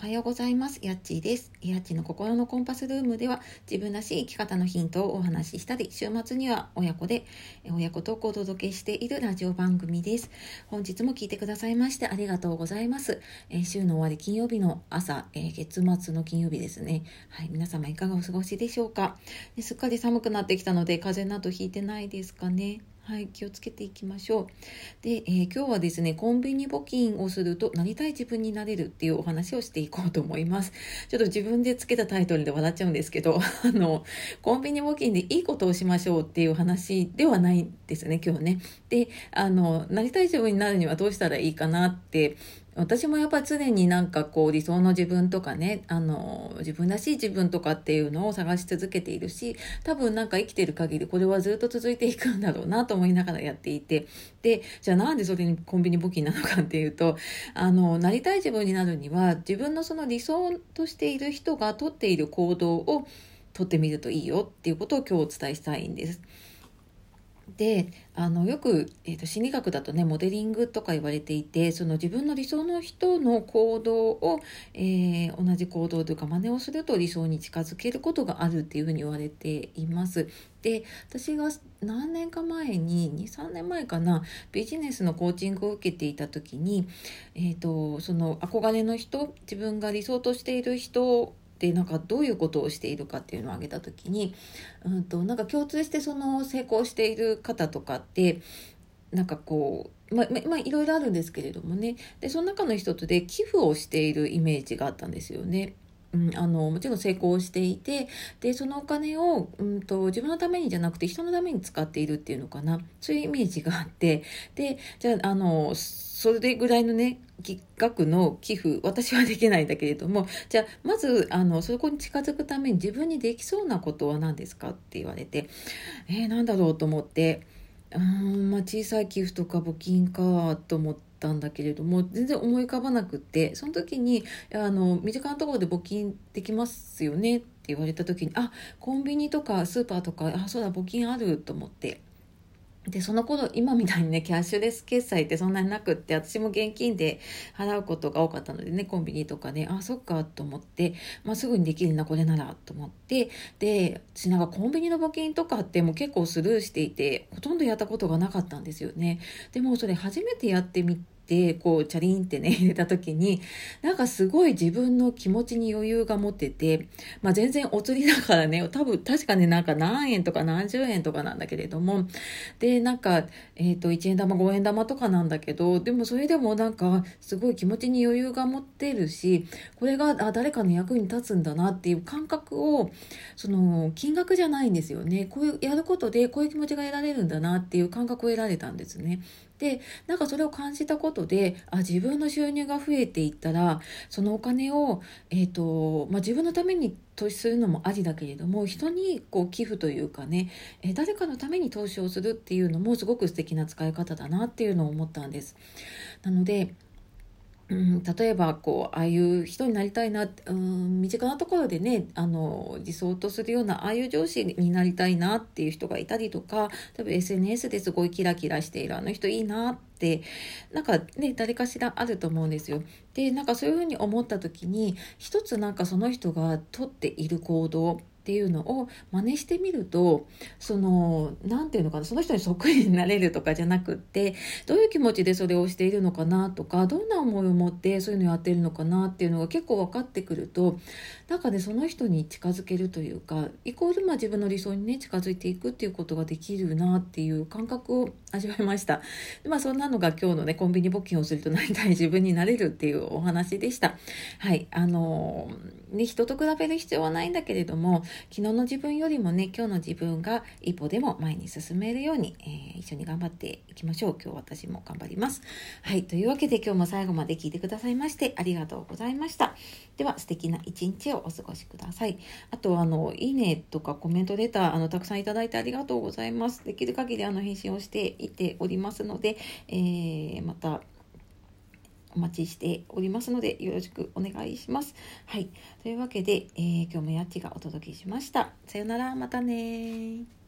おはようございます。やっちーです。やっちの心のコンパスルームでは自分らしい生き方のヒントをお話ししたり、週末には親子で親子トークをお届けしているラジオ番組です。本日も聞いてくださいましてありがとうございます。えー、週の終わり金曜日の朝、えー、月末の金曜日ですね。はい、皆様いかがお過ごしでしょうか。すっかり寒くなってきたので風邪などひいてないですかね。はい、気をつけていきましょう。で、えー、今日はですね、コンビニ募金をするとなりたい自分になれるっていうお話をしていこうと思います。ちょっと自分でつけたタイトルで笑っちゃうんですけど、あの、コンビニ募金でいいことをしましょうっていう話ではないですね、今日ね。で、あの、なりたい自分になるにはどうしたらいいかなって私もやっぱ常になんかこう理想の自分とかね、あの、自分らしい自分とかっていうのを探し続けているし、多分なんか生きてる限りこれはずっと続いていくんだろうなと思いながらやっていて、で、じゃあなんでそれにコンビニ募金なのかっていうと、あの、なりたい自分になるには自分のその理想としている人がとっている行動をとってみるといいよっていうことを今日お伝えしたいんです。であのよく、えーと、心理学だとねモデリングとか言われていてその自分の理想の人の行動を、えー、同じ行動というか真似をすると理想に近づけることがあるっていうふうに言われています。で私が何年か前に23年前かなビジネスのコーチングを受けていた時に、えーとその憧れの人自分が理想としている人でなんかどういうことをしているかっていうのを挙げた時に、うんと、なんか共通してその成功している方とかってなんかこうままあいろいろあるんですけれどもねでその中の一つで寄付をしているイメージがあったんですよね。うん、あのもちろん成功していてでそのお金を、うんと、自分のためにじゃなくて人のために使っているっていうのかなそういうイメージがあってでじゃああのそれぐらいのね額の寄付私はできないんだけれどもじゃあまずあのそこに近づくために自分にできそうなことは何ですかって言われてえー、何だろうと思ってうん、まあ、小さい寄付とか募金かと思って。たんだけれども全然思い浮かばなくってその時にあの身近なところで募金できますよねって言われた時にあコンビニとかスーパーとかあそうだ募金あると思ってで、その頃、今みたいにね、キャッシュレス決済ってそんなになくって、私も現金で払うことが多かったのでね、コンビニとかね、あ、そっかと思って、まあ、すぐにできるな、これならと思って、で、私なんかコンビニの募金とかってもう結構スルーしていて、ほとんどやったことがなかったんですよね。でもそれ初めてやってみてこうチャリンってね 入れた時になんかすごい自分の気持ちに余裕が持ってて、まあ、全然お釣りだからね多分確かねなんか何円とか何十円とかなんだけれどもでなんか、えーと、1円玉5円玉とかなんだけどでもそれでもなんかすごい気持ちに余裕が持ってるしこれがあ誰かの役に立つんだなっていう感覚をその金額じゃないんですよねこういうやることでこういう気持ちが得られるんだなっていう感覚を得られたんですね。でなんかそれを感じたことであ自分の収入が増えていったらそのお金を、えーとまあ、自分のために投資するのもありだけれども人にこう寄付というかね、え誰かのために投資をするっていうのもすごく素敵な使い方だなっていうのを思ったんです。なのでうん、例えばこうああいう人になりたいな、うん、身近なところでねあの理想とするようなああいう上司になりたいなっていう人がいたりとか例えば SNS ですごいキラキラしているあの人いいなってなんかね誰かしらあると思うんですよ。でなんかそういうふうに思った時に一つなんかその人がとっている行動っていうのを真似してみるとその何て言うのかなその人にそっくりになれるとかじゃなくってどういう気持ちでそれをしているのかなとかどんな思いを持ってそういうのやってるのかなっていうのが結構分かってくるとなんかねその人に近づけるというかイコールまあ自分の理想にね近づいていくっていうことができるなっていう感覚を味わいました。でまあそんなのが今日のねコンビニ募金をするとなりたい自分になれるっていうお話でした。はいあのね人と比べる必要はないんだけれども昨日の自分よりもね今日の自分が一歩でも前に進めるように、えー、一緒に頑張っていきましょう。今日私も頑張ります。はいというわけで今日も最後まで聞いてくださいましてありがとうございました。では素敵な一日をお過ごしください。あとあのいいねとかコメントレターあのたくさんいただいてありがとうございます。できる限りあの返信をしていておりますので、えー、またお待ちしておりますのでよろしくお願いします。はい。というわけで、えー、今日もやっちがお届けしました。さよなら、またね